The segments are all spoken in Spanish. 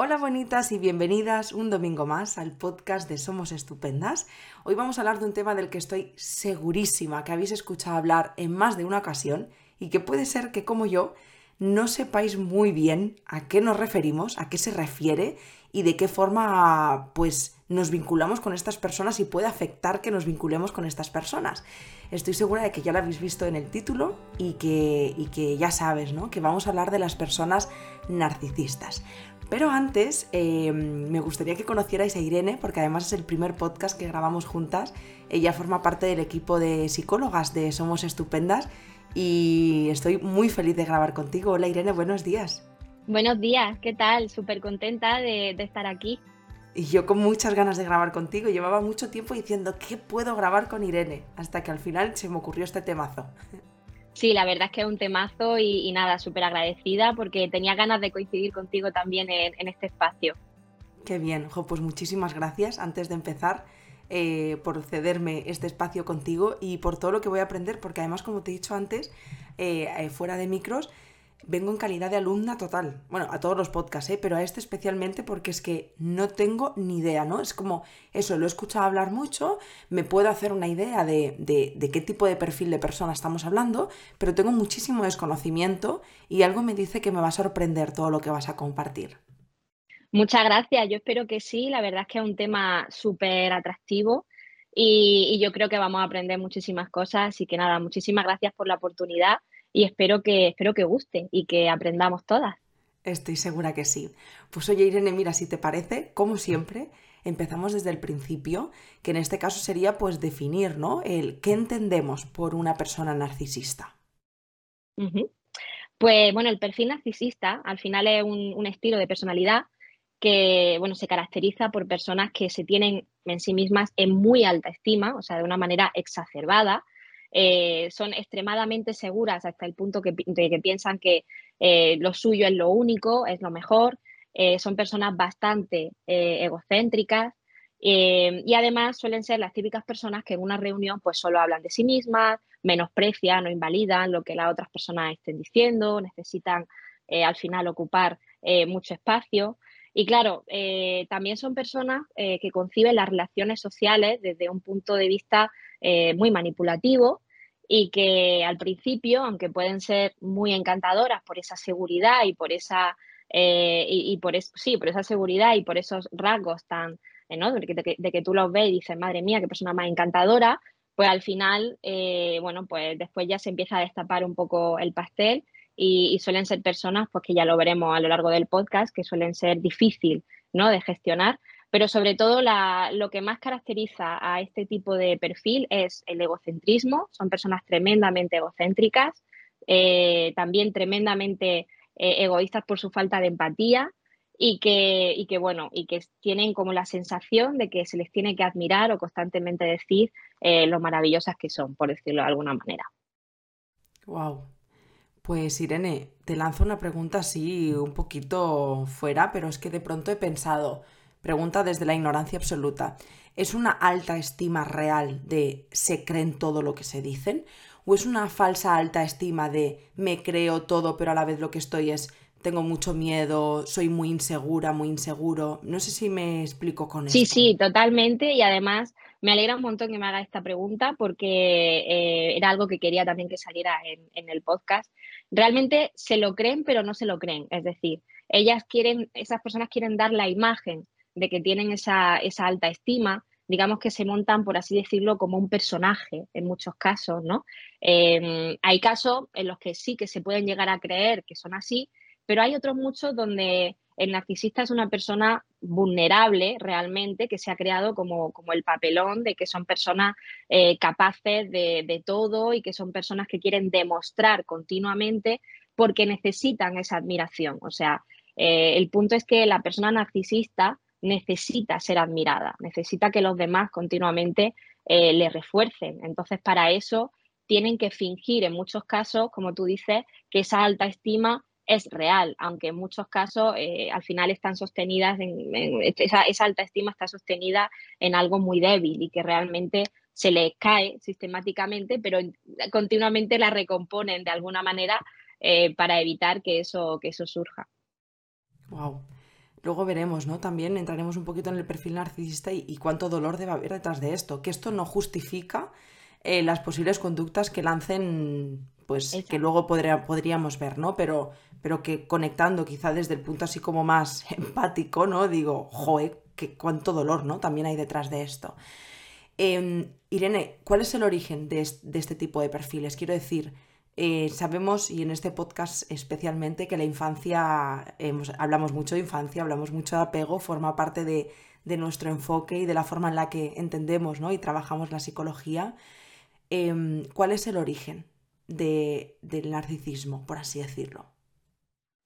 Hola bonitas y bienvenidas un domingo más al podcast de Somos Estupendas. Hoy vamos a hablar de un tema del que estoy segurísima que habéis escuchado hablar en más de una ocasión y que puede ser que como yo no sepáis muy bien a qué nos referimos, a qué se refiere y de qué forma pues nos vinculamos con estas personas y puede afectar que nos vinculemos con estas personas. Estoy segura de que ya lo habéis visto en el título y que, y que ya sabes, ¿no? Que vamos a hablar de las personas narcisistas. Pero antes eh, me gustaría que conocierais a Irene, porque además es el primer podcast que grabamos juntas. Ella forma parte del equipo de psicólogas de Somos Estupendas y estoy muy feliz de grabar contigo. Hola Irene, buenos días. Buenos días, ¿qué tal? Súper contenta de, de estar aquí. Y yo con muchas ganas de grabar contigo. Llevaba mucho tiempo diciendo, ¿qué puedo grabar con Irene? Hasta que al final se me ocurrió este temazo. Sí, la verdad es que es un temazo y, nada, súper agradecida porque tenía ganas de coincidir contigo también en, este espacio. Qué bien, jo, pues muchísimas gracias antes de empezar eh, por cederme este espacio contigo y por todo lo que voy a aprender, porque además, como te he dicho antes, eh, eh, fuera de micros, vengo en calidad de alumna total. Bueno, a todos los podcasts, ¿eh? pero a este especialmente porque es que no tengo ni idea, ¿no? Es como eso, lo he escuchado hablar mucho, me puedo hacer una idea de, de, qué tipo de perfil de persona estamos hablando, pero tengo muchísimo desconocimiento y algo me dice que me va a sorprender todo lo que vas a compartir. Muchas gracias, yo espero que sí, la verdad es que es un tema súper atractivo. Y, y yo creo que vamos a aprender muchísimas cosas, así que nada, muchísimas gracias por la oportunidad y espero que, espero que guste y que aprendamos todas. Estoy segura que sí. Pues oye, Irene, mira, si te parece, como siempre, empezamos desde el principio, que en este caso sería pues definir, ¿no? El qué entendemos por una persona narcisista. Pues bueno, el perfil narcisista al final es un, un, estilo de personalidad que bueno, se caracteriza por personas que se tienen en sí mismas en muy alta estima, o sea, de una manera exacerbada, eh, son extremadamente seguras hasta el punto que, de que piensan que eh, lo suyo es lo único, es lo mejor, eh, son personas bastante egocéntricas y además suelen ser las típicas personas que en una reunión pues solo hablan de sí mismas, menosprecian o invalidan lo que las otras personas estén diciendo, necesitan al final ocupar mucho espacio. Y claro, también son personas que conciben las relaciones sociales desde un punto de vista eh, muy manipulativo y que al principio, aunque pueden ser muy encantadoras por esa seguridad y por esa, eh, y, por sí, por esa seguridad y por esos rasgos tan, eh, ¿no? de, que, de, que, tú los ves y dices, madre mía, qué persona más encantadora, pues al final, bueno, pues después ya se empieza a destapar un poco el pastel y, suelen ser personas, pues que ya lo veremos a lo largo del podcast, que suelen ser difícil, ¿no? De gestionar, pero sobre todo lo que más caracteriza a este tipo de perfil es el egocentrismo. Son personas tremendamente egocéntricas, eh, también tremendamente eh, egoístas por su falta de empatía y que, y que, bueno, y que tienen como la sensación de que se les tiene que admirar o constantemente decir eh, lo maravillosas que son, por decirlo de alguna manera. Wow. Pues Irene, te lanzo una pregunta así un poquito fuera, pero es que de pronto he pensado, Pregunta desde la ignorancia absoluta. ¿Es una alta estima real de se creen todo lo que se dicen? ¿O es una falsa alta estima de me creo todo pero a la vez lo que estoy es tengo mucho miedo, soy muy insegura, muy inseguro? No sé si me explico con eso. Sí, sí, totalmente. Y además me alegra un montón que me haga esta pregunta porque eh, era algo que quería también que saliera en, en el podcast. Realmente se lo creen pero no se lo creen. Es decir, ellas quieren, esas personas quieren dar la imagen de que tienen esa, alta estima, digamos que se montan, por así decirlo, como un personaje en muchos casos, ¿no? Em, hay casos en los que sí que se pueden llegar a creer que son así, pero hay otros muchos donde el narcisista es una persona vulnerable realmente, que se ha creado como, como el papelón de que son personas eh, capaces de, todo y que son personas que quieren demostrar continuamente porque necesitan esa admiración. O sea, eh, el punto es que la persona narcisista necesita ser admirada, necesita que los demás continuamente eh, le refuercen. Entonces, para eso tienen que fingir en muchos casos, como tú dices, que esa alta estima es real, aunque en muchos casos eh, al final están sostenidas, en, esa, alta estima está sostenida en algo muy débil y que realmente se le cae sistemáticamente, pero continuamente la recomponen de alguna manera eh, para evitar que eso, que eso surja. Wow. luego veremos, ¿no? También entraremos un poquito en el perfil narcisista y, cuánto dolor debe haber detrás de esto, que esto no justifica eh, las posibles conductas que lancen, pues que luego podríamos ver, ¿no? Pero, pero que conectando quizá desde el punto así como más empático, ¿no? Digo, joe, que cuánto dolor, ¿no? También hay detrás de esto. Em, Irene, ¿cuál es el origen de, este tipo de perfiles? Quiero decir, eh, sabemos, y en este podcast especialmente, que la infancia, hablamos mucho de infancia, hablamos mucho de apego, forma parte de, nuestro enfoque y de la forma en la que entendemos ¿no? y trabajamos la psicología. Em, ¿Cuál es el origen del narcisismo, por así decirlo?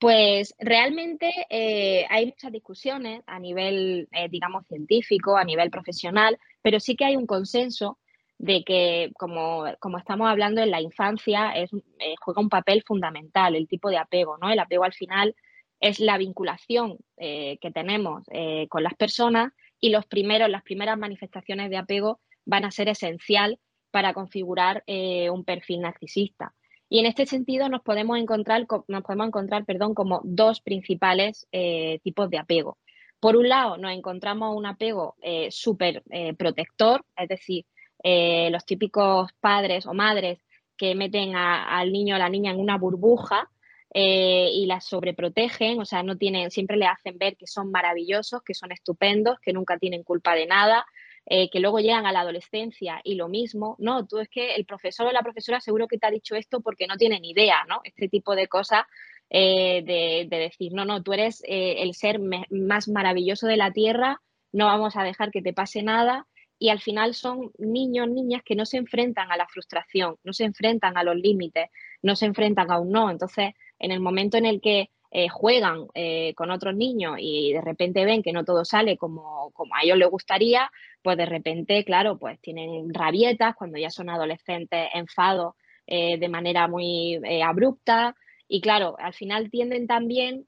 Pues realmente eh, hay muchas discusiones a nivel, eh, digamos, científico, a nivel profesional, pero sí que hay un consenso de que, como, estamos hablando en la infancia, es, eh, juega un papel fundamental el tipo de apego, ¿no? El apego al final es la vinculación que tenemos con las personas y los primeros, las primeras manifestaciones de apego van a ser esencial para configurar un perfil narcisista. Y en este sentido nos podemos encontrar, nos podemos encontrar perdón, como dos principales eh, tipos de apego. Por un lado, nos encontramos un apego eh, súper eh, protector, es decir, los típicos padres o madres que meten al niño o a la niña en una burbuja y la sobreprotegen, o sea, no tienen, siempre le hacen ver que son maravillosos, que son estupendos, que nunca tienen culpa de nada, eh, que luego llegan a la adolescencia y lo mismo, no, tú es que el profesor o la profesora seguro que te ha dicho esto porque no tienen idea, ¿no? Este tipo de cosas eh, de, decir, no, no, tú eres eh, el ser más maravilloso de la tierra, no vamos a dejar que te pase nada. Y al final son niños, niñas que no se enfrentan a la frustración, no se enfrentan a los límites, no se enfrentan a un no. Entonces, en el momento en el que eh, juegan eh, con otros niños y de repente ven que no todo sale como, como, a ellos les gustaría, pues de repente, claro, pues tienen rabietas cuando ya son adolescentes, enfados eh, de manera muy abrupta. Y claro, al final tienden también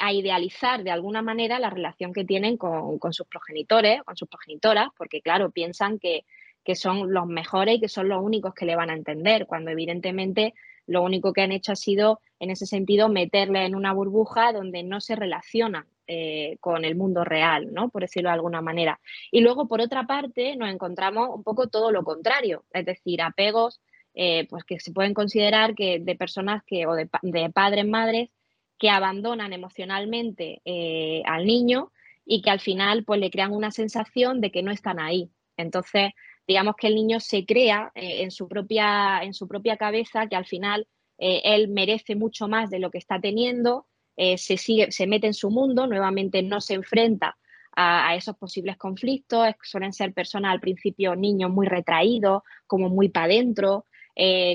a idealizar de alguna manera la relación que tienen con, con, sus progenitores, con sus progenitoras, porque claro, piensan que, que son los mejores y que son los únicos que le van a entender, cuando evidentemente lo único que han hecho ha sido, en ese sentido, meterle en una burbuja donde no se relacionan eh, con el mundo real, ¿no? Por decirlo de alguna manera. Y luego, por otra parte, nos encontramos un poco todo lo contrario, es decir, apegos eh, pues que se pueden considerar que de personas que, o de, padres, madres, que abandonan emocionalmente eh, al niño y que al final pues le crean una sensación de que no están ahí. Entonces, digamos que el niño se crea eh, en, su propia, en su propia cabeza que al final eh, él merece mucho más de lo que está teniendo, eh, se, sigue, se mete en su mundo, nuevamente no se enfrenta a, esos posibles conflictos, suelen ser personas al principio niños muy retraídos, como muy para adentro,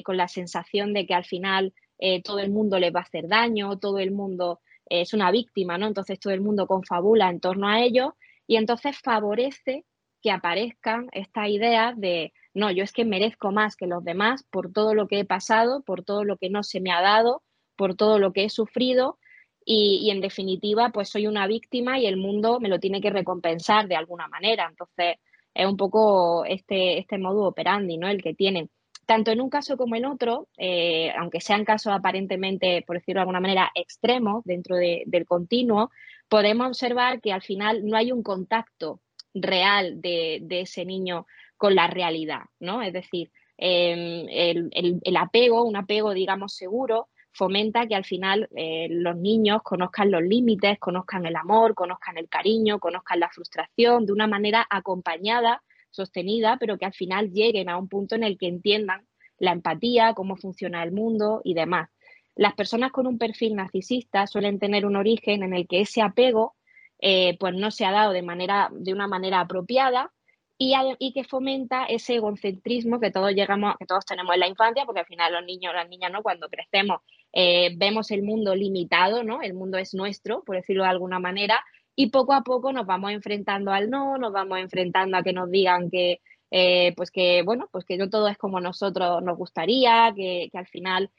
con la sensación de que al final todo el mundo les va a hacer daño, todo el mundo es una víctima, ¿no? Entonces todo el mundo confabula en torno a ellos y entonces favorece que aparezcan estas ideas de, no, yo es que merezco más que los demás por todo lo que he pasado, por todo lo que no se me ha dado, por todo lo que he sufrido y, en definitiva, pues soy una víctima y el mundo me lo tiene que recompensar de alguna manera. Entonces, es un poco este, este modo operandi, ¿no? El que tienen. Tanto en un caso como en otro, eh, aunque sean casos aparentemente, por decirlo de alguna manera, extremos dentro del continuo, podemos observar que al final no hay un contacto real de, ese niño con la realidad, ¿no? Es decir, em, el, apego, un apego, digamos, seguro, fomenta que al final eh, los niños conozcan los límites, conozcan el amor, conozcan el cariño, conozcan la frustración de una manera acompañada, sostenida, pero que al final lleguen a un punto en el que entiendan la empatía, cómo funciona el mundo y demás. Las personas con un perfil narcisista suelen tener un origen en el que ese apego eh, pues no se ha dado de, manera, de una manera apropiada y, y, que fomenta ese egocentrismo que todos llegamos, que todos tenemos en la infancia, porque al final los niños, las niñas, ¿no? Cuando crecemos, eh, vemos el mundo limitado, ¿no? El mundo es nuestro, por decirlo de alguna manera, y poco a poco nos vamos enfrentando al no, nos vamos enfrentando a que nos digan que, eh, pues que, bueno, pues que no todo es como nosotros nos gustaría, que, que al final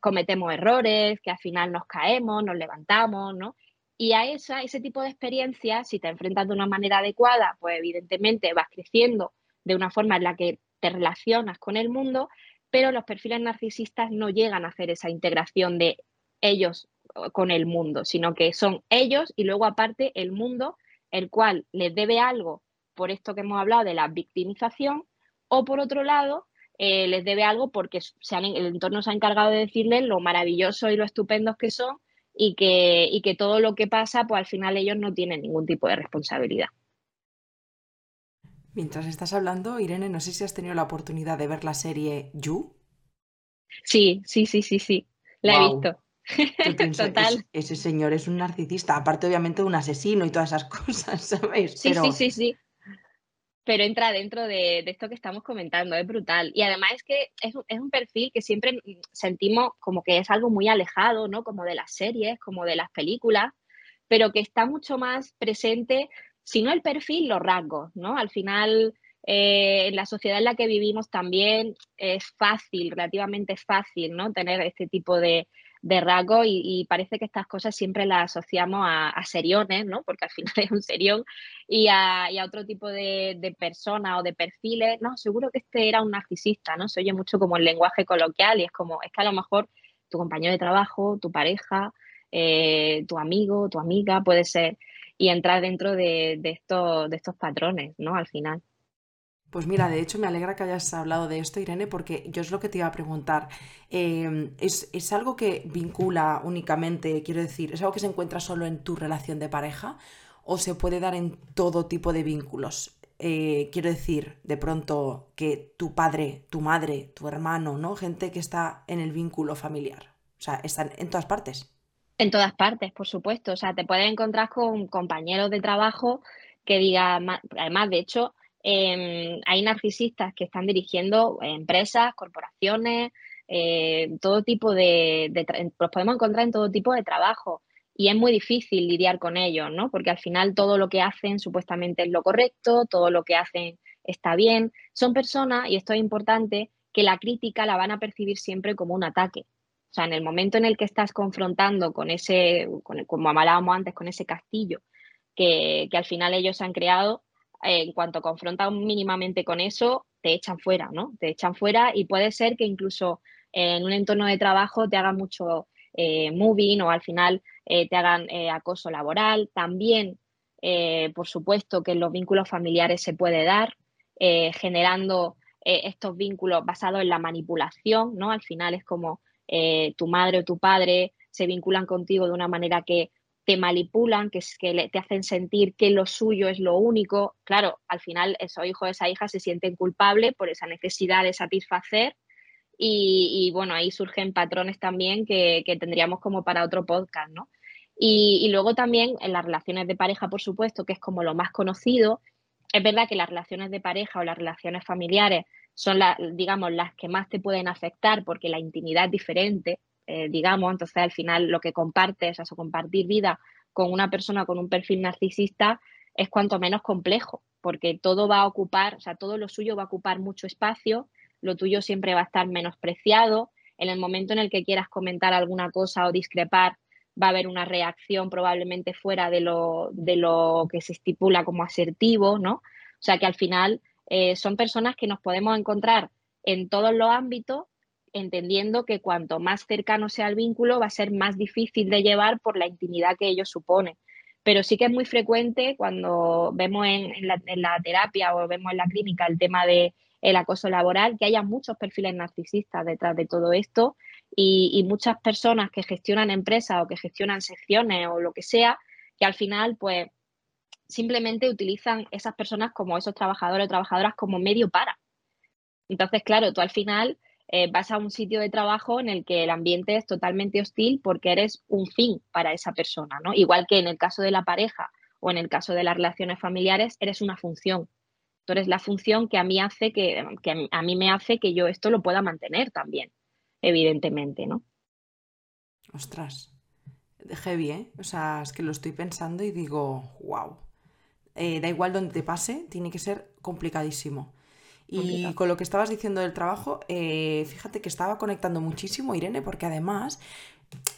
cometemos errores, que al final nos caemos, nos levantamos, ¿no? Y a esa, ese tipo de experiencias, si te enfrentas de una manera adecuada, pues evidentemente vas creciendo de una forma en la que te relacionas con el mundo, pero los perfiles narcisistas no llegan a hacer esa integración de ellos con el mundo, sino que son ellos y luego aparte el mundo, el cual les debe algo por esto que hemos hablado de la victimización, o por otro lado, eh, les debe algo porque se el entorno se ha encargado de decirles lo maravilloso y lo estupendos que son y que, y que todo lo que pasa, pues al final ellos no tienen ningún tipo de responsabilidad. Mientras estás hablando, Irene, no sé si has tenido la oportunidad de ver la serie You. Sí, sí, sí, sí, sí. La he visto. Total. ese señor es un narcisista, aparte obviamente de un asesino y todas esas cosas, ¿sabes? Sí, sí, sí, sí. Pero entra dentro de, esto que estamos comentando, es brutal. Y además es que es, un perfil que siempre sentimos como que es algo muy alejado, ¿no? Como de las series, como de las películas, pero que está mucho más presente sino el perfil, los rasgos, ¿no? Al final, eh, en la sociedad en la que vivimos también es fácil, relativamente fácil, ¿no? Tener este tipo de, rasgos y, parece que estas cosas siempre las asociamos a, seriones, ¿no? Porque al final es un serión y a, otro tipo de, de personas o de perfiles. No, seguro que este era un narcisista, ¿no? Se oye mucho como el lenguaje coloquial y es como, es que a lo mejor tu compañero de trabajo, tu pareja, eh, tu amigo, tu amiga puede ser y entrar dentro de, estos, de estos patrones, ¿no? Al final. Pues mira, de hecho me alegra que hayas hablado de esto, Irene, porque yo es lo que te iba a preguntar. Em, ¿es, algo que vincula únicamente, quiero decir, es algo que se encuentra solo en tu relación de pareja o se puede dar en todo tipo de vínculos? Eh, quiero decir, de pronto que tu padre, tu madre, tu hermano, ¿no? Gente que está en el vínculo familiar. O sea, están en todas partes. En todas partes, por supuesto. O sea, te puedes encontrar con compañeros de trabajo que digan, además, de hecho, em, hay narcisistas que están dirigiendo empresas, corporaciones, eh, todo tipo de, los podemos encontrar en todo tipo de trabajo y es muy difícil lidiar con ellos, ¿no? Porque al final todo lo que hacen supuestamente es lo correcto, todo lo que hacen está bien. Son personas, y esto es importante, que la crítica la van a percibir siempre como un ataque. O sea, en el momento en el que estás confrontando con ese, como hablábamos antes, con ese castillo que, al final ellos han creado, eh, en cuanto confrontan mínimamente con eso, te echan fuera, ¿no? Te echan fuera y puede ser que incluso en un entorno de trabajo te hagan mucho eh, moving o al final eh, te hagan acoso laboral. También, por supuesto, que los vínculos familiares se puede dar, generando estos vínculos basados en la manipulación, ¿no? Al final es como eh, tu madre o tu padre se vinculan contigo de una manera que te manipulan, que, que te hacen sentir que lo suyo es lo único. Claro, al final esos hijos, esa hija se sienten culpables por esa necesidad de satisfacer y, bueno, ahí surgen patrones también que, tendríamos como para otro podcast, ¿no? Y, luego también en las relaciones de pareja, por supuesto, que es como lo más conocido, es verdad que las relaciones de pareja o las relaciones familiares son, las, digamos, las que más te pueden afectar porque la intimidad es diferente, eh, digamos, entonces al final lo que compartes, o sea, compartir vida con una persona con un perfil narcisista es cuanto menos complejo, porque todo va a ocupar, o sea, todo lo suyo va a ocupar mucho espacio, lo tuyo siempre va a estar menospreciado, en el momento en el que quieras comentar alguna cosa o discrepar, va a haber una reacción probablemente fuera de lo, de lo que se estipula como asertivo, ¿no? O sea que al final eh, son personas que nos podemos encontrar en todos los ámbitos, entendiendo que cuanto más cercano sea el vínculo va a ser más difícil de llevar por la intimidad que ello supone. Pero sí que es muy frecuente cuando vemos en, la, terapia o vemos en la clínica el tema del el acoso laboral, que haya muchos perfiles narcisistas detrás de todo esto y, y, muchas personas que gestionan empresas o que gestionan secciones o lo que sea, que al final pues simplemente utilizan esas personas como esos trabajadores o trabajadoras como medio para. Entonces, claro, tú al final eh, vas a un sitio de trabajo en el que el ambiente es totalmente hostil porque eres un fin para esa persona, ¿no? Igual que en el caso de la pareja o en el caso de las relaciones familiares, eres una función. Tú eres la función que a mí hace que, que a mí me hace que yo esto lo pueda mantener también, evidentemente, ¿no? Ostras, heavy, ¿eh? O sea, es que lo estoy pensando y digo, wow. Eh, da igual donde te pase, tiene que ser complicadísimo. Y con lo que estabas diciendo del trabajo, eh, fíjate que estaba conectando muchísimo, Irene, porque además,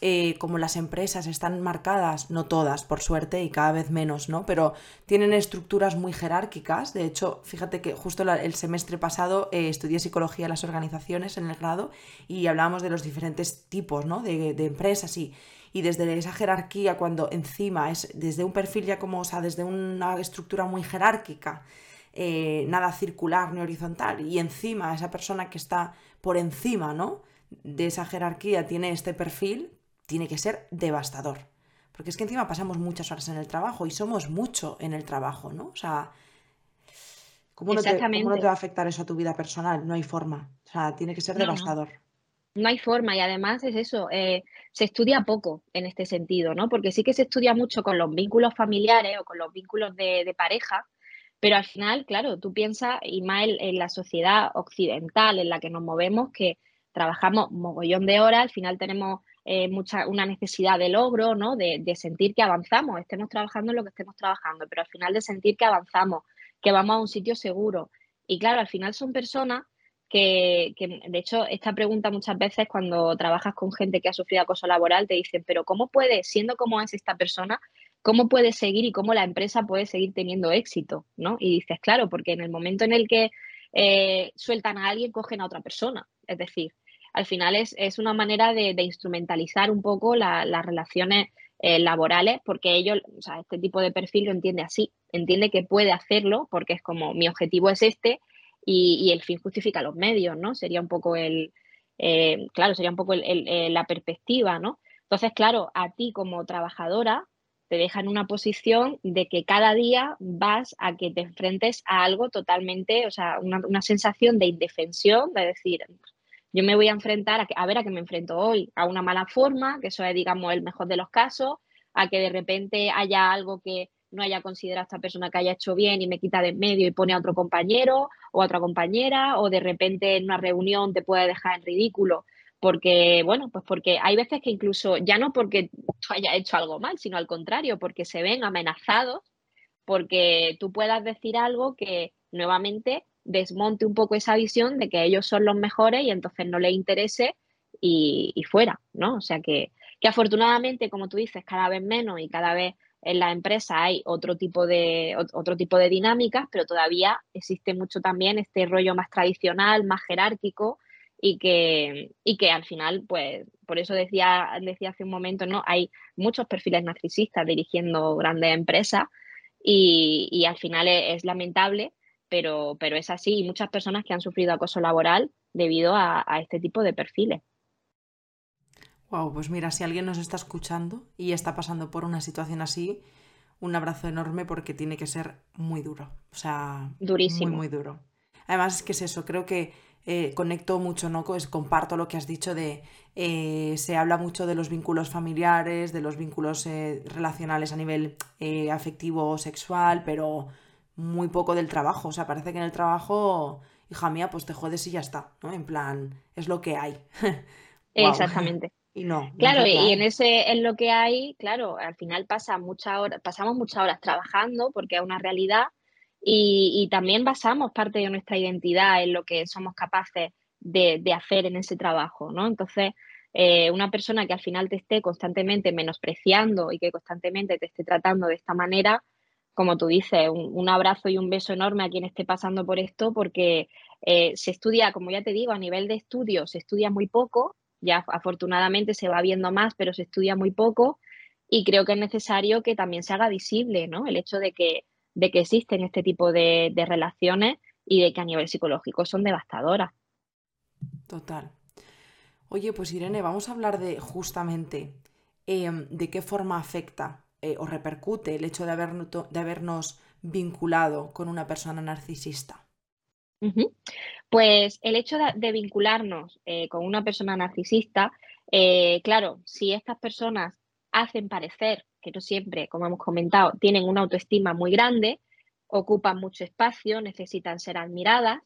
eh, como las empresas están marcadas, no todas, por suerte, y cada vez menos, ¿no? Pero tienen estructuras muy jerárquicas. De hecho, fíjate que justo el semestre pasado estudié psicología en las organizaciones en el grado y hablábamos de los diferentes tipos, ¿no? De, de empresas y, y desde esa jerarquía, cuando encima es desde un perfil ya como, o sea, desde una estructura muy jerárquica, eh, nada circular ni horizontal, y encima esa persona que está por encima, ¿no? De esa jerarquía tiene este perfil, tiene que ser devastador. Porque es que encima pasamos muchas horas en el trabajo y somos mucho en el trabajo, ¿no? O sea, ¿cómo no, te, va a afectar eso a tu vida personal? No hay forma. O sea, tiene que ser devastador. No. hay forma y además es eso, eh, se estudia poco en este sentido, ¿no? Porque sí que se estudia mucho con los vínculos familiares o con los vínculos de, pareja, pero al final, claro, tú piensas, y más en, la sociedad occidental en la que nos movemos, que trabajamos mogollón de horas, al final tenemos eh, mucha, una necesidad de logro, ¿no? De, sentir que avanzamos, estemos trabajando en lo que estemos trabajando, pero al final de sentir que avanzamos, que vamos a un sitio seguro. Y claro, al final son personas que, de hecho, esta pregunta muchas veces cuando trabajas con gente que ha sufrido acoso laboral, te dicen, pero ¿cómo puede, siendo como es esta persona, cómo puede seguir y cómo la empresa puede seguir teniendo éxito? ¿no? Y dices, claro, porque en el momento en el que eh, sueltan a alguien, cogen a otra persona. Es decir, al final es, una manera de, instrumentalizar un poco las relaciones eh, laborales, porque ellos, o sea, este tipo de perfil lo entiende así, entiende que puede hacerlo, porque es como mi objetivo es este y, el fin justifica los medios, ¿no? Sería un poco el, eh, claro, sería un poco la perspectiva, ¿no? Entonces, claro, a ti como trabajadora te deja en una posición de que cada día vas a que te enfrentes a algo totalmente, o sea, una, una sensación de indefensión, de decir, yo me voy a enfrentar a, a ver a qué me enfrento hoy, a una mala forma, que eso es, digamos, el mejor de los casos, a que de repente haya algo que no haya considerado esta persona que haya hecho bien y me quita de en medio y pone a otro compañero o a otra compañera, o de repente en una reunión te puede dejar en ridículo. Porque, bueno, pues porque hay veces que incluso, ya no porque tú hayas hecho algo mal, sino al contrario, porque se ven amenazados, porque tú puedas decir algo que nuevamente desmonte un poco esa visión de que ellos son los mejores y entonces no les interese y, fuera, ¿no? O sea que, que, afortunadamente, como tú dices, cada vez menos y cada vez en la empresa hay otro tipo de otro tipo de dinámicas, pero todavía existe mucho también este rollo más tradicional, más jerárquico y que, y que al final, pues, por eso decía, decía hace un momento, ¿no? Hay muchos perfiles narcisistas dirigiendo grandes empresas y, y al final es lamentable pero, pero es así y muchas personas que han sufrido acoso laboral debido a, este tipo de perfiles. Wow, pues mira, si alguien nos está escuchando y está pasando por una situación así, un abrazo enorme porque tiene que ser muy duro. O sea, durísimo. Muy, muy duro. Además, es que es eso, creo que eh, conecto mucho, ¿no? Pues comparto lo que has dicho de. Eh, se habla mucho de los vínculos familiares, de los vínculos eh, relacionales a nivel afectivo o sexual, pero muy poco del trabajo. O sea, parece que en el trabajo, hija mía, pues te jodes y ya está, ¿no? En plan, es lo que hay. Exactamente. Y no. Claro, y en ese en lo que hay, claro, al final pasa mucha hora, pasamos muchas horas trabajando porque es una realidad y, también basamos parte de nuestra identidad en lo que somos capaces de, hacer en ese trabajo, ¿no? Entonces, eh, una persona que al final te esté constantemente menospreciando y que constantemente te esté tratando de esta manera, como tú dices, un, abrazo y un beso enorme a quien esté pasando por esto, porque eh, se estudia, como ya te digo, a nivel de estudio se estudia muy poco, ya afortunadamente se va viendo más, pero se estudia muy poco y creo que es necesario que también se haga visible ¿no? el hecho de que, de que existen este tipo de, relaciones y de que a nivel psicológico son devastadoras. Total. Oye, pues Irene, vamos a hablar de justamente em, de qué forma afecta eh, o repercute el hecho de, de habernos vinculado con una persona narcisista? Pues el hecho de, vincularnos eh, con una persona narcisista, eh, claro, si estas personas hacen parecer no siempre, como hemos comentado, tienen una autoestima muy grande, ocupan mucho espacio, necesitan ser admiradas,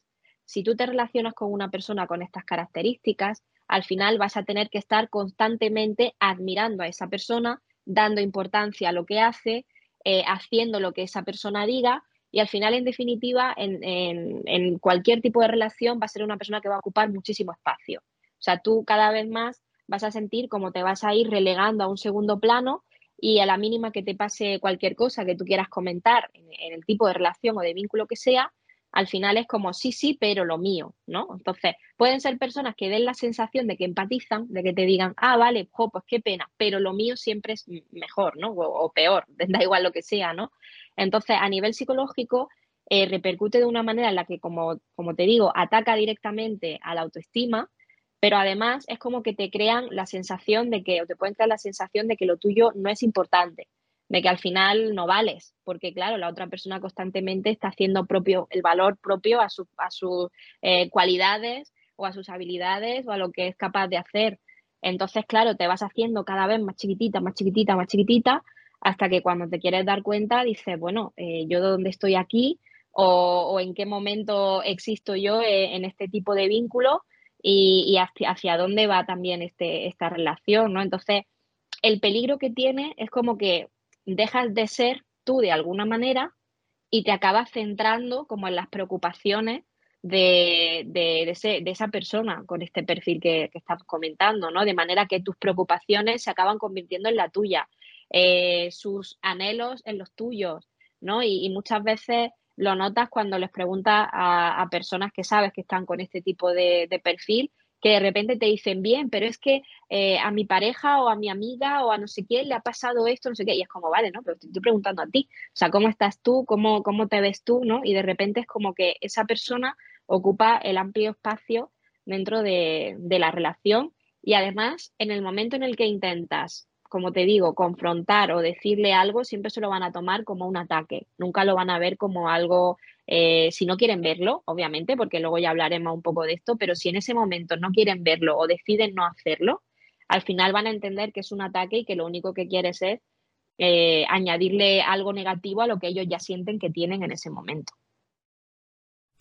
si tú te relacionas con una persona con estas características, al final vas a tener que estar constantemente admirando a esa persona dando importancia a lo que hace, eh, haciendo lo que esa persona diga y al final, en definitiva, en, cualquier tipo de relación va a ser una persona que va a ocupar muchísimo espacio. O sea, tú cada vez más vas a sentir como te vas a ir relegando a un segundo plano y a la mínima que te pase cualquier cosa que tú quieras comentar en, el tipo de relación o de vínculo que sea, al final es como sí, sí, pero lo mío, ¿no? Entonces, pueden ser personas que den la sensación de que empatizan, de que te digan, ah, vale, pues qué pena, pero lo mío siempre es mejor, ¿no? O, peor, da igual lo que sea, ¿no? Entonces, a nivel psicológico, eh, repercute de una manera en la que, como, como te digo, ataca directamente a la autoestima, pero además es como que te crean la sensación de que, o te pueden crear la sensación de que lo tuyo no es importante, de que al final no vales, porque claro, la otra persona constantemente está haciendo propio el valor propio a, sus eh, cualidades o a sus habilidades o a lo que es capaz de hacer. Entonces, claro, te vas haciendo cada vez más chiquitita, más chiquitita, más chiquitita, hasta que cuando te quieres dar cuenta dices, bueno, eh, yo dónde estoy aquí o, en qué momento existo yo eh, en este tipo de vínculo y, hacia, dónde va también este, esta relación, ¿no? Entonces, el peligro que tiene es como que dejas de ser tú de alguna manera y te acabas centrando como en las preocupaciones de, esa persona con este perfil que, que, estamos comentando, ¿no? De manera que tus preocupaciones se acaban convirtiendo en la tuya, eh, sus anhelos en los tuyos, ¿no? Y, muchas veces lo notas cuando les preguntas a, personas que sabes que están con este tipo de perfil que de repente te dicen, bien, pero es que eh, a mi pareja o a mi amiga o a no sé quién le ha pasado esto, no sé qué, y es como, vale, ¿no? Pero te estoy preguntando a ti, o sea, ¿cómo estás tú? ¿Cómo, cómo te ves tú? ¿no? Y de repente es como que esa persona ocupa el amplio espacio dentro de, de la relación y además en el momento en el que intentas como te digo, confrontar o decirle algo, siempre se lo van a tomar como un ataque. Nunca lo van a ver como algo, eh, si no quieren verlo, obviamente, porque luego ya hablaremos un poco de esto, pero si en ese momento no quieren verlo o deciden no hacerlo, al final van a entender que es un ataque y que lo único que quieres es eh, añadirle algo negativo a lo que ellos ya sienten que tienen en ese momento.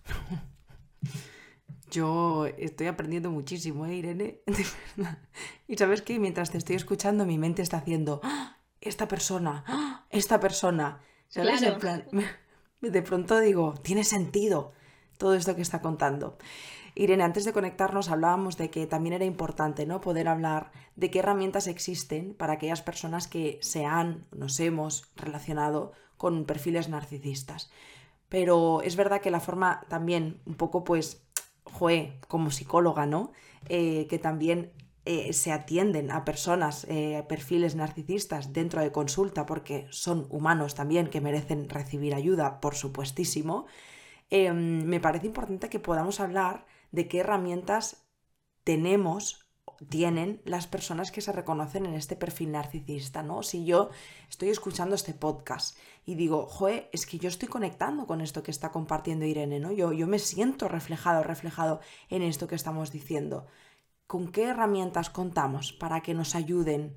Yo estoy aprendiendo muchísimo, ¿eh, Irene? Y sabes que mientras te estoy escuchando, mi mente está haciendo, ¡Ah! esta persona, ¡Ah! esta persona. ¿Sabes? En plan, de pronto digo, tiene sentido todo esto que está contando. Irene, antes de conectarnos hablábamos de que también era importante ¿no? poder hablar de qué herramientas existen para aquellas personas que se han, nos hemos relacionado con perfiles narcisistas. Pero es verdad que la forma también un poco pues joe, como psicóloga, ¿no? Eh, que también eh, se atienden a personas, eh, perfiles narcisistas dentro de consulta, porque son humanos también que merecen recibir ayuda, por supuestísimo, em, me parece importante que podamos hablar de qué herramientas tenemos tienen las personas que se reconocen en este perfil narcisista, ¿no? Si yo estoy escuchando este podcast y digo, joe, es que yo estoy conectando con esto que está compartiendo Irene, ¿no? Yo, yo me siento reflejado, reflejado en esto que estamos diciendo. ¿Con qué herramientas contamos para que nos ayuden?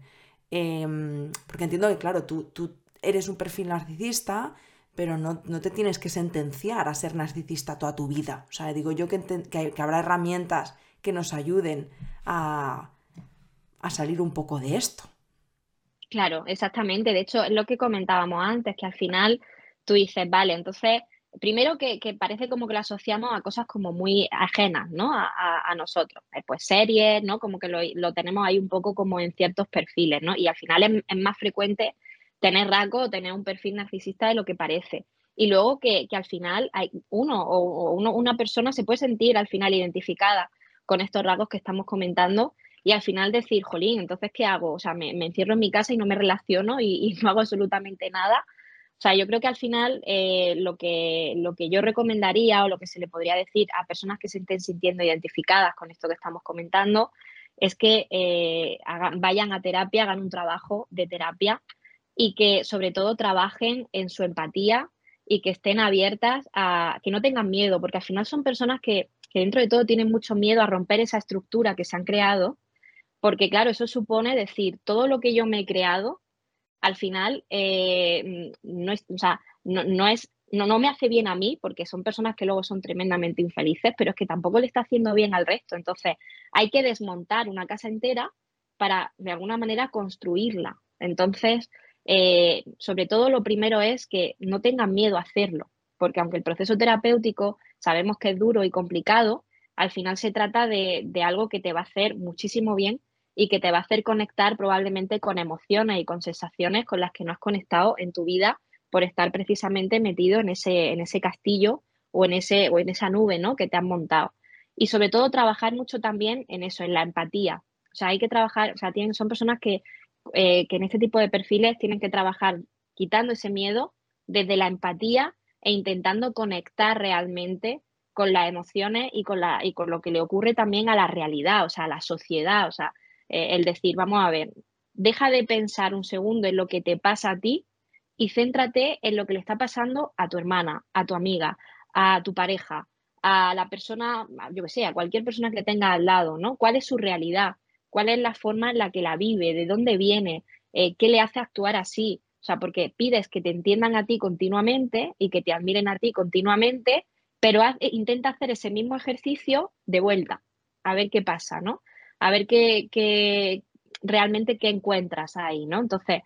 Em, porque entiendo que, claro, tú, tú eres un perfil narcisista, pero no, te tienes que sentenciar a ser narcisista toda tu vida. O sea, digo yo que, que habrá herramientas que nos ayuden a, salir un poco de esto. Claro, exactamente. De hecho, es lo que comentábamos antes, que al final tú dices, vale, entonces, primero que, parece como que lo asociamos a cosas como muy ajenas, ¿no? A, nosotros. Eh, pues series, ¿no? Como que lo, tenemos ahí un poco como en ciertos perfiles, ¿no? Y al final es, más frecuente tener rasgos o tener un perfil narcisista de lo que parece. Y luego que, al final hay uno o, una persona se puede sentir al final identificada con estos rasgos que estamos comentando y al final decir, jolín, entonces, ¿qué hago? O sea, me, encierro en mi casa y no me relaciono y, no hago absolutamente nada. O sea, yo creo que al final eh, lo, que, lo que yo recomendaría o lo que se le podría decir a personas que se estén sintiendo identificadas con esto que estamos comentando es que eh, vayan a terapia, hagan un trabajo de terapia y que sobre todo trabajen en su empatía y que estén abiertas a que no tengan miedo, porque al final son personas que que dentro de todo tienen mucho miedo a romper esa estructura que se han creado, porque claro, eso supone decir, todo lo que yo me he creado, al final, eh, no, es, o sea, no, es, no, no me hace bien a mí, porque son personas que luego son tremendamente infelices, pero es que tampoco le está haciendo bien al resto. Entonces, hay que desmontar una casa entera para, de alguna manera, construirla. Entonces, eh, sobre todo lo primero es que no tengan miedo a hacerlo, porque aunque el proceso terapéutico sabemos que es duro y complicado, al final se trata de, algo que te va a hacer muchísimo bien y que te va a hacer conectar probablemente con emociones y con sensaciones con las que no has conectado en tu vida por estar precisamente metido en ese, en ese castillo o en, ese, o en esa nube ¿no? que te han montado. Y sobre todo trabajar mucho también en eso, en la empatía. O sea, hay que trabajar, o sea, tienen, son personas que, eh, que en este tipo de perfiles tienen que trabajar quitando ese miedo desde la empatía e intentando conectar realmente con las emociones y con, la, y con lo que le ocurre también a la realidad, o sea, a la sociedad, o sea, eh, el decir, vamos a ver, deja de pensar un segundo en lo que te pasa a ti y céntrate en lo que le está pasando a tu hermana, a tu amiga, a tu pareja, a la persona, yo que sé, a cualquier persona que tenga al lado, ¿no? ¿Cuál es su realidad? ¿Cuál es la forma en la que la vive? ¿De dónde viene? Eh, ¿Qué le hace actuar así? O sea, porque pides que te entiendan a ti continuamente y que te admiren a ti continuamente, pero eh, intenta hacer ese mismo ejercicio de vuelta, a ver qué pasa, ¿no? A ver qué, realmente qué encuentras ahí, ¿no? Entonces,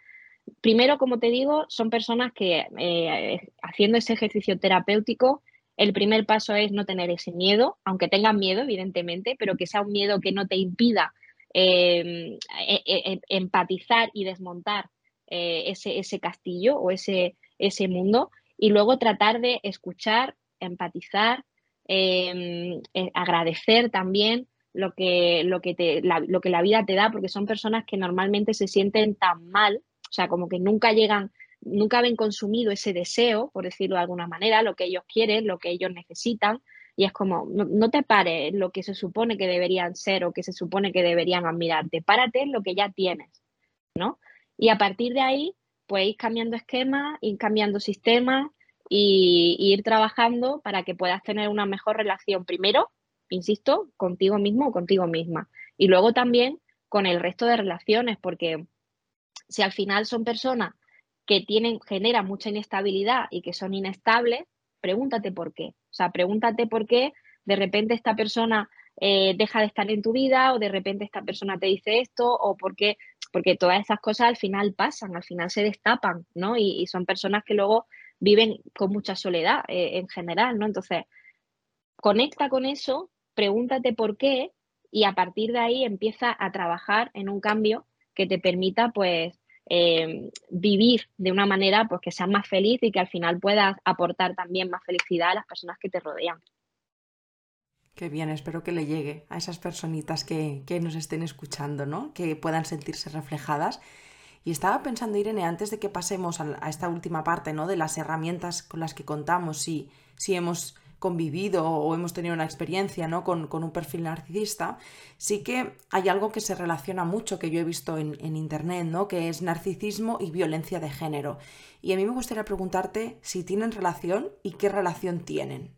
primero, como te digo, son personas que eh, haciendo ese ejercicio terapéutico, el primer paso es no tener ese miedo, aunque tengan miedo, evidentemente, pero que sea un miedo que no te impida em, e, e, e, empatizar y desmontar eh, ese, ese, castillo o ese, ese mundo. Y luego tratar de escuchar, empatizar, em, eh, agradecer también lo que, lo, que te, lo que la vida te da, porque son personas que normalmente se sienten tan mal o sea, como que nunca llegan, nunca ven consumido ese deseo, por decirlo de alguna manera, lo que ellos quieren, lo que ellos necesitan. Y es como, no, te pares lo que se supone que deberían ser o que se supone que deberían admirarte, párate lo que ya tienes, ¿no? Y a partir de ahí, pues ir cambiando esquemas, ir cambiando sistemas y, ir trabajando para que puedas tener una mejor relación primero, insisto, contigo mismo o contigo misma. Y luego también con el resto de relaciones, porque si al final son personas que tienen, generan mucha inestabilidad y que son inestables, pregúntate por qué. O sea, pregúntate por qué de repente esta persona eh, deja de estar en tu vida o de repente esta persona te dice esto o por qué, porque todas esas cosas al final pasan, al final se destapan, ¿no? Y, son personas que luego viven con mucha soledad eh, en general, ¿no? Entonces, conecta con eso, pregúntate por qué y a partir de ahí empieza a trabajar en un cambio que te permita pues eh, vivir de una manera pues que seas más feliz y que al final puedas aportar también más felicidad a las personas que te rodean. Qué bien, espero que le llegue a esas personitas que, nos estén escuchando, ¿no? Que puedan sentirse reflejadas. Y estaba pensando, Irene, antes de que pasemos a, esta última parte, ¿no? De las herramientas con las que contamos, si, si hemos convivido o hemos tenido una experiencia ¿no? con, un perfil narcisista, sí que hay algo que se relaciona mucho que yo he visto en, internet, ¿no? que es narcisismo y violencia de género. Y a mí me gustaría preguntarte si tienen relación y qué relación tienen.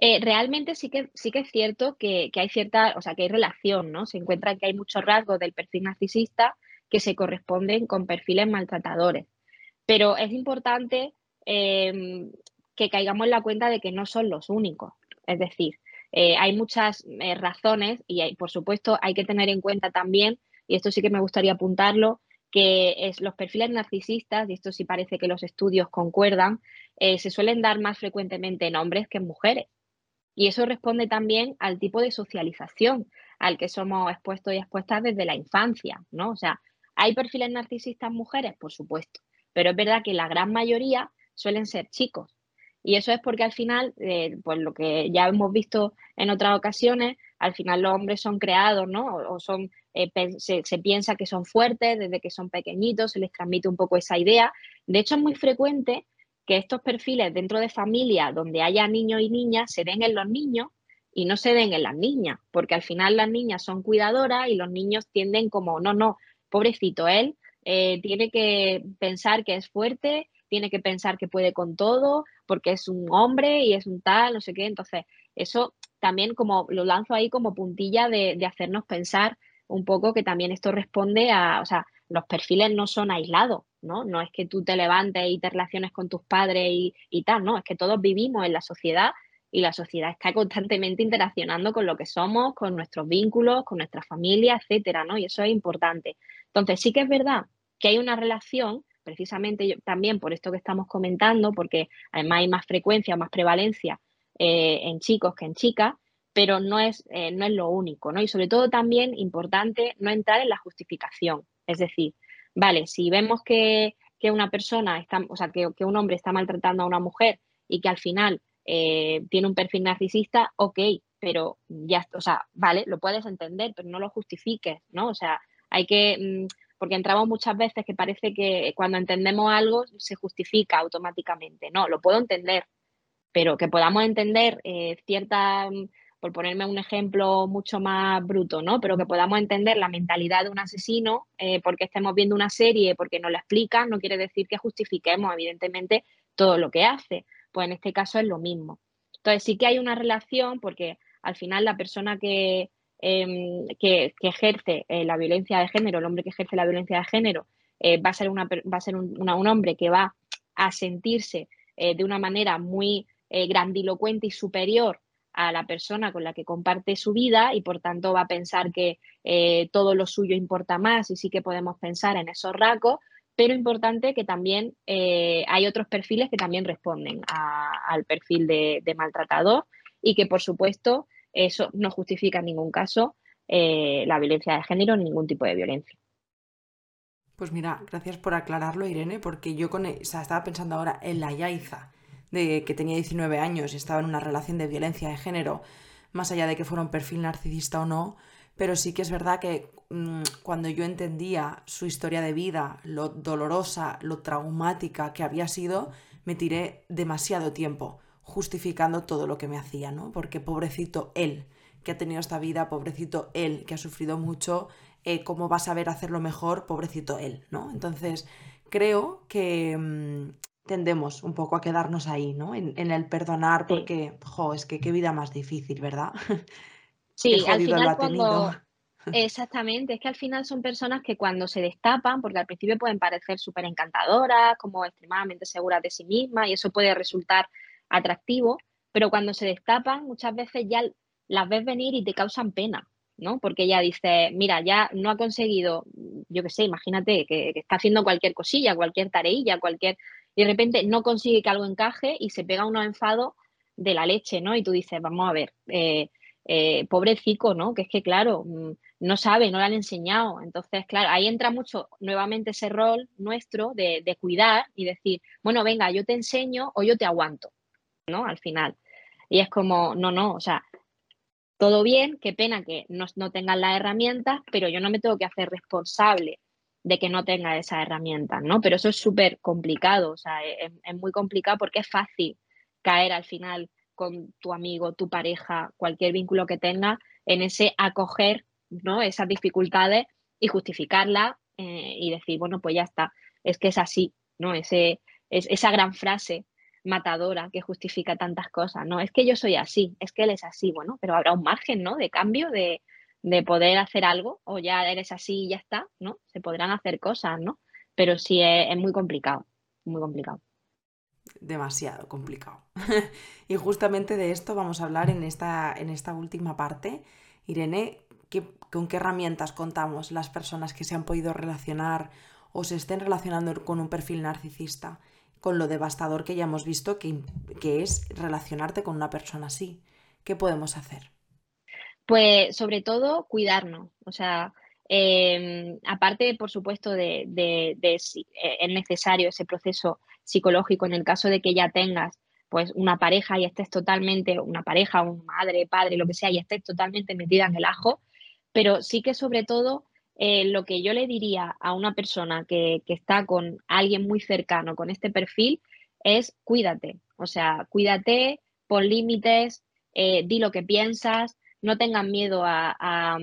Eh, realmente sí que, sí que es cierto que, hay cierta, o sea, que hay relación, ¿no? Se encuentra que hay muchos rasgos del perfil narcisista que se corresponden con perfiles maltratadores. Pero es importante em, que caigamos en la cuenta de que no son los únicos. Es decir, eh, hay muchas eh, razones y por supuesto hay que tener en cuenta también, y esto sí que me gustaría apuntarlo, que los perfiles narcisistas, y esto sí parece que los estudios concuerdan, se suelen dar más frecuentemente en hombres que en mujeres. Y eso responde también al tipo de socialización al que somos expuestos y expuestas desde la infancia, ¿no? O sea, ¿hay perfiles narcisistas mujeres? Por supuesto, pero es verdad que la gran mayoría suelen ser chicos y eso es porque al final, eh, pues lo que ya hemos visto en otras ocasiones, al final los hombres son creados, ¿no? O, son, eh, se, piensa que son fuertes desde que son pequeñitos, se les transmite un poco esa idea. De hecho, es muy frecuente que estos perfiles dentro de familias donde haya niños y niñas se den en los niños y no se den en las niñas, porque al final las niñas son cuidadoras y los niños tienden como, no, no, pobrecito, él eh, tiene que pensar que es fuerte tiene que pensar que puede con todo, porque es un hombre y es un tal, no sé qué. Entonces, eso también como lo lanzo ahí como puntilla de, hacernos pensar un poco que también esto responde a, o sea, los perfiles no son aislados, ¿no? No es que tú te levantes y te relaciones con tus padres y, tal, ¿no? Es que todos vivimos en la sociedad y la sociedad está constantemente interaccionando con lo que somos, con nuestros vínculos, con nuestra familia, etcétera, ¿no? Y eso es importante. Entonces, sí que es verdad que hay una relación precisamente también por esto que estamos comentando, porque además hay más frecuencia, más prevalencia eh, en chicos que en chicas, pero no es, eh, no es lo único, ¿no? Y sobre todo también importante no entrar en la justificación. Es decir, vale, si vemos que, una persona está, o sea, que, un hombre está maltratando a una mujer y que al final eh, tiene un perfil narcisista, ok, pero ya, o sea, vale, lo puedes entender, pero no lo justifiques, ¿no? O sea, hay que, mm, porque entramos muchas veces que parece que cuando entendemos algo se justifica automáticamente. No, lo puedo entender, pero que podamos entender eh, cierta, mm, por ponerme un ejemplo mucho más bruto, ¿no? Pero que podamos entender la mentalidad de un asesino eh, porque estemos viendo una serie, porque nos la explican, no quiere decir que justifiquemos, evidentemente, todo lo que hace. Pues en este caso es lo mismo. Entonces sí que hay una relación porque al final la persona que, em, que, ejerce eh, la violencia de género, el hombre que ejerce la violencia de género, eh, va a ser, una, va a ser un, hombre que va a sentirse de una manera muy grandilocuente y superior a la persona con la que comparte su vida y por tanto va a pensar que todo lo suyo importa más y sí que podemos pensar en esos rasgos, pero importante que también hay otros perfiles que también responden al perfil de, maltratador y que por supuesto eso no justifica en ningún caso eh, la violencia de género ni ningún tipo de violencia. Pues mira, gracias por aclararlo, Irene, porque yo e, estaba pensando ahora en la Yaiza, de que tenía 19 años y estaba en una relación de violencia de género, más allá de que fuera un perfil narcisista o no, pero sí que es verdad que mm, cuando yo entendía su historia de vida, lo dolorosa, lo traumática que había sido, me tiré demasiado tiempo justificando todo lo que me hacía, ¿no? Porque pobrecito él, que ha tenido esta vida, pobrecito él, que ha sufrido mucho, eh, ¿cómo va a saber hacerlo mejor? Pobrecito él, ¿no? Entonces, creo que mm, tendemos un poco a quedarnos ahí, ¿no? En, el perdonar, porque, jo, es que qué vida más difícil, ¿verdad? Sí, al final cuando... Exactamente, es que al final son personas que cuando se destapan, porque al principio pueden parecer súper encantadoras, como extremadamente seguras de sí mismas, y eso puede resultar atractivo, pero cuando se destapan muchas veces ya las ves venir y te causan pena, ¿no? Porque ya dice, mira, ya no ha conseguido, yo qué sé, imagínate que, está haciendo cualquier cosilla, cualquier tareilla, cualquier, y de repente no consigue que algo encaje y se pega unos enfados de la leche, ¿no? Y tú dices, vamos a ver, eh, eh, pobrecico, ¿no? Que es que, claro, mm, no sabe, no le han enseñado. Entonces, claro, ahí entra mucho nuevamente ese rol nuestro de, de cuidar y decir, bueno, venga, yo te enseño o yo te aguanto. ¿no? Al final. Y es como, no, no, o sea, todo bien, qué pena que no, no tengan las herramientas, pero yo no me tengo que hacer responsable de que no tenga esas herramientas, ¿no? Pero eso es súper complicado, o sea, es, muy complicado porque es fácil caer al final con tu amigo, tu pareja, cualquier vínculo que tenga, en ese acoger, ¿no? Esas dificultades y justificarlas eh, y decir, bueno, pues ya está, es que es así, ¿no? Es, esa gran frase matadora que justifica tantas cosas, ¿no? Es que yo soy así, es que él es así, bueno, pero habrá un margen, ¿no? De cambio, de, poder hacer algo, o ya eres así y ya está, ¿no? Se podrán hacer cosas, ¿no? Pero sí es, muy complicado, muy complicado. Demasiado complicado. y justamente de esto vamos a hablar en esta, en esta última parte. Irene, ¿con qué herramientas contamos las personas que se han podido relacionar o se estén relacionando con un perfil narcisista? Con lo devastador que ya hemos visto que, es relacionarte con una persona así. ¿Qué podemos hacer? Pues sobre todo cuidarnos, o sea, em, aparte, por supuesto, de, de, eh, es necesario ese proceso psicológico en el caso de que ya tengas pues una pareja y estés totalmente, una pareja, un madre, padre, lo que sea, y estés totalmente metida en el ajo, pero sí que sobre todo eh, lo que yo le diría a una persona que, está con alguien muy cercano con este perfil es cuídate, o sea, cuídate, pon límites, eh, di lo que piensas, no tengan miedo a,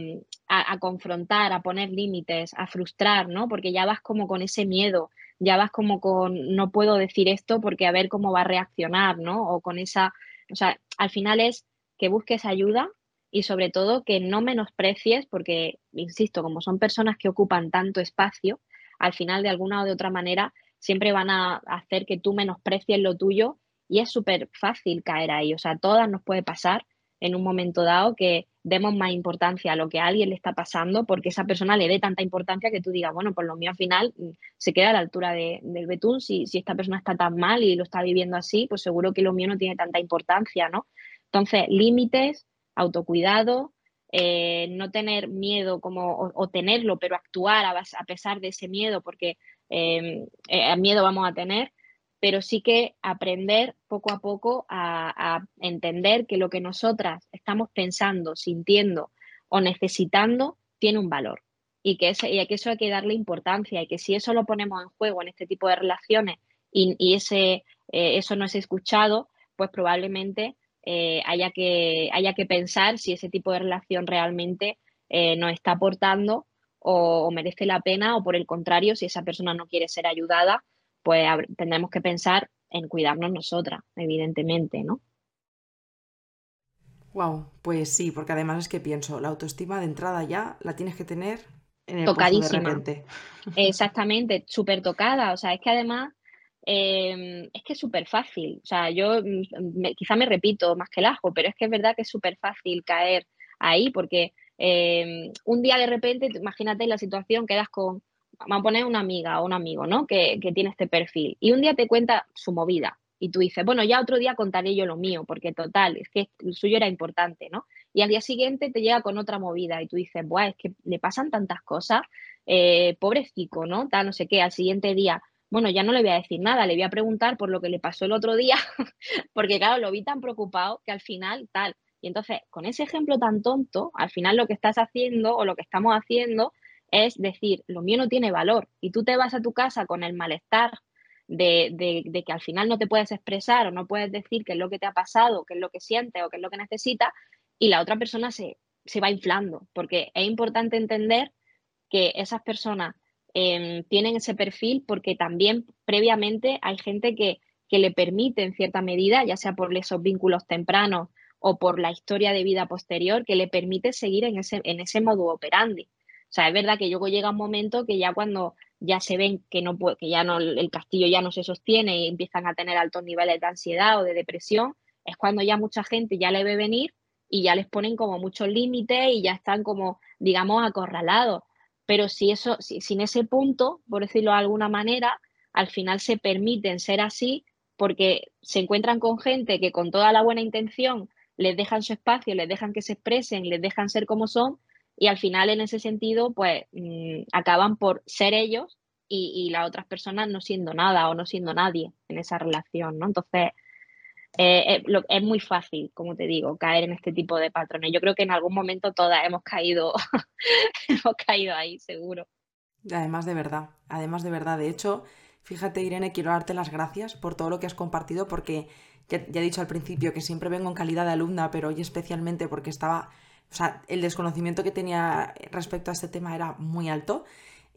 confrontar, a poner límites, a frustrar, ¿no? Porque ya vas como con ese miedo, ya vas como con no puedo decir esto porque a ver cómo va a reaccionar, ¿no? O con esa, o sea, al final es que busques ayuda, y sobre todo que no menosprecies, porque, insisto, como son personas que ocupan tanto espacio, al final de alguna o de otra manera siempre van a hacer que tú menosprecies lo tuyo y es súper fácil caer ahí. O sea, todas nos puede pasar en un momento dado que demos más importancia a lo que a alguien le está pasando porque esa persona le dé tanta importancia que tú digas, bueno, por lo mío al final mm, se queda a la altura del betún. Si, si esta persona está tan mal y lo está viviendo así, pues seguro que lo mío no tiene tanta importancia, ¿no? Entonces, límites, autocuidado, eh, no tener miedo como, o, tenerlo, pero actuar a, pesar de ese miedo, porque em, eh, miedo vamos a tener, pero sí que aprender poco a poco a, entender que lo que nosotras estamos pensando, sintiendo o necesitando tiene un valor y que, ese, y que eso hay que darle importancia y que si eso lo ponemos en juego en este tipo de relaciones y, ese, eh, eso no es escuchado, pues probablemente eh, haya, que, haya que pensar si ese tipo de relación realmente eh, nos está aportando o, merece la pena o por el contrario, si esa persona no quiere ser ayudada, pues tendremos que pensar en cuidarnos nosotras, evidentemente, ¿no? Wow, pues sí, porque además es que pienso, la autoestima de entrada ya la tienes que tener en el tocadísima. Exactamente, súper tocada. O sea, es que además em, es que es súper fácil. O sea, yo mm, quizá me repito más que el ajo, pero es que es verdad que es súper fácil caer ahí porque Em, un día de repente, imagínate la situación, quedas con, vamos a poner una amiga o un amigo, ¿no? Que, tiene este perfil. Y un día te cuenta su movida. Y tú dices, bueno, ya otro día contaré yo lo mío, porque total, es que el suyo era importante, ¿no? Y al día siguiente te llega con otra movida y tú dices, Buah, es que le pasan tantas cosas, eh, pobrecito, ¿no? Tal, no sé qué, al siguiente día, bueno, ya no le voy a decir nada, le voy a preguntar por lo que le pasó el otro día, porque claro, lo vi tan preocupado que al final, tal, y entonces, con ese ejemplo tan tonto, al final lo que estás haciendo o lo que estamos haciendo es decir, lo mío no tiene valor. Y tú te vas a tu casa con el malestar de, que al final no te puedes expresar o no puedes decir qué es lo que te ha pasado, qué es lo que sientes o qué es lo que necesitas, y la otra persona se, va inflando. Porque es importante entender que esas personas em, tienen ese perfil porque también previamente hay gente que, que le permite en cierta medida, ya sea por esos vínculos tempranos o por la historia de vida posterior que le permite seguir en ese, en ese modo operandi. O sea, es verdad que luego llega un momento que ya cuando ya se ven que no que ya no el castillo ya no se sostiene y empiezan a tener altos niveles de ansiedad o de depresión, es cuando ya mucha gente ya le ve venir y ya les ponen como muchos límites y ya están como, digamos, acorralados. Pero si eso, si, sin ese punto, por decirlo de alguna manera, al final se permiten ser así porque se encuentran con gente que con toda la buena intención les dejan su espacio, les dejan que se expresen, les dejan ser como son y al final en ese sentido pues mm, acaban por ser ellos y, las otras personas no siendo nada o no siendo nadie en esa relación, ¿no? Entonces eh, eh, es muy fácil, como te digo, caer en este tipo de patrones. Yo creo que en algún momento todas hemos caído, hemos caído ahí, seguro. Además de verdad, además de verdad. De hecho, fíjate Irene, quiero darte las gracias por todo lo que has compartido porque ya, he dicho al principio que siempre vengo en calidad de alumna, pero hoy especialmente porque estaba, o sea, el desconocimiento que tenía respecto a este tema era muy alto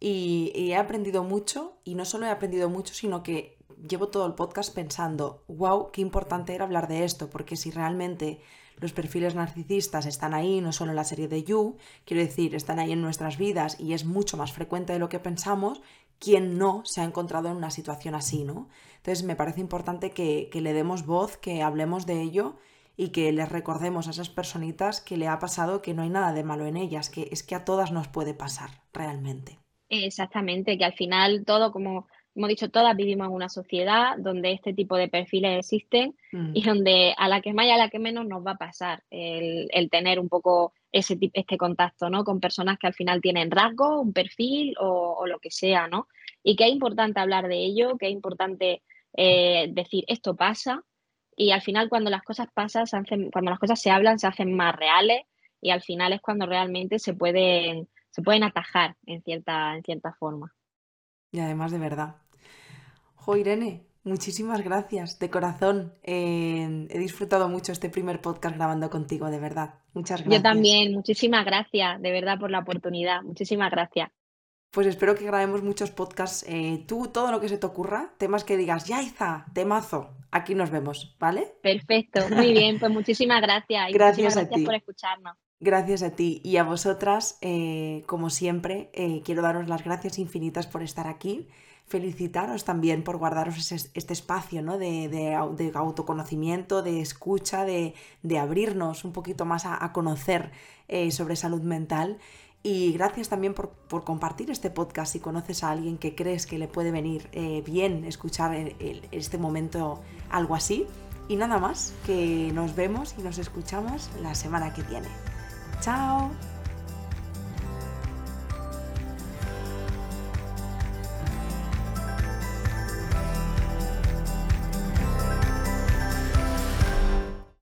y, he aprendido mucho y no solo he aprendido mucho, sino que llevo todo el podcast pensando, wow, qué importante era hablar de esto, porque si realmente los perfiles narcisistas están ahí, no solo en la serie de You, quiero decir, están ahí en nuestras vidas y es mucho más frecuente de lo que pensamos, ¿quién no se ha encontrado en una situación así, no? Entonces me parece importante que, le demos voz, que hablemos de ello y que les recordemos a esas personitas que le ha pasado que no hay nada de malo en ellas, que es que a todas nos puede pasar realmente. Exactamente, que al final todo, como hemos dicho, todas vivimos en una sociedad donde este tipo de perfiles existen mm. y donde a la que más y a la que menos nos va a pasar el, tener un poco ese este contacto ¿no? con personas que al final tienen rasgos, un perfil o, o lo que sea, ¿no? y que es importante hablar de ello, que es importante eh, decir esto pasa y al final cuando las cosas pasan, se hacen, cuando las cosas se hablan, se hacen más reales y al final es cuando realmente se pueden, se pueden atajar en cierta, en cierta forma. Y además de verdad. Jo, Irene, muchísimas gracias, de corazón. he disfrutado mucho este primer podcast grabando contigo, de verdad. Muchas gracias. Yo también, muchísimas gracias, de verdad, por la oportunidad. Muchísimas gracias. Pues espero que grabemos muchos podcasts. Eh, tú, todo lo que se te ocurra, temas que digas, ya Iza, temazo. Aquí nos vemos, ¿vale? Perfecto, muy bien, pues muchísimas gracias. gracias a ti. por escucharnos. Gracias a ti y a vosotras, eh, como siempre, eh, quiero daros las gracias infinitas por estar aquí. Felicitaros también por guardaros este espacio ¿no? de, autoconocimiento, de escucha, de, abrirnos un poquito más a, conocer sobre salud mental y gracias también por, compartir este podcast si conoces a alguien que crees que le puede venir eh, bien escuchar en, este momento algo así. Y nada más, que nos vemos y nos escuchamos la semana que viene. ¡Chao!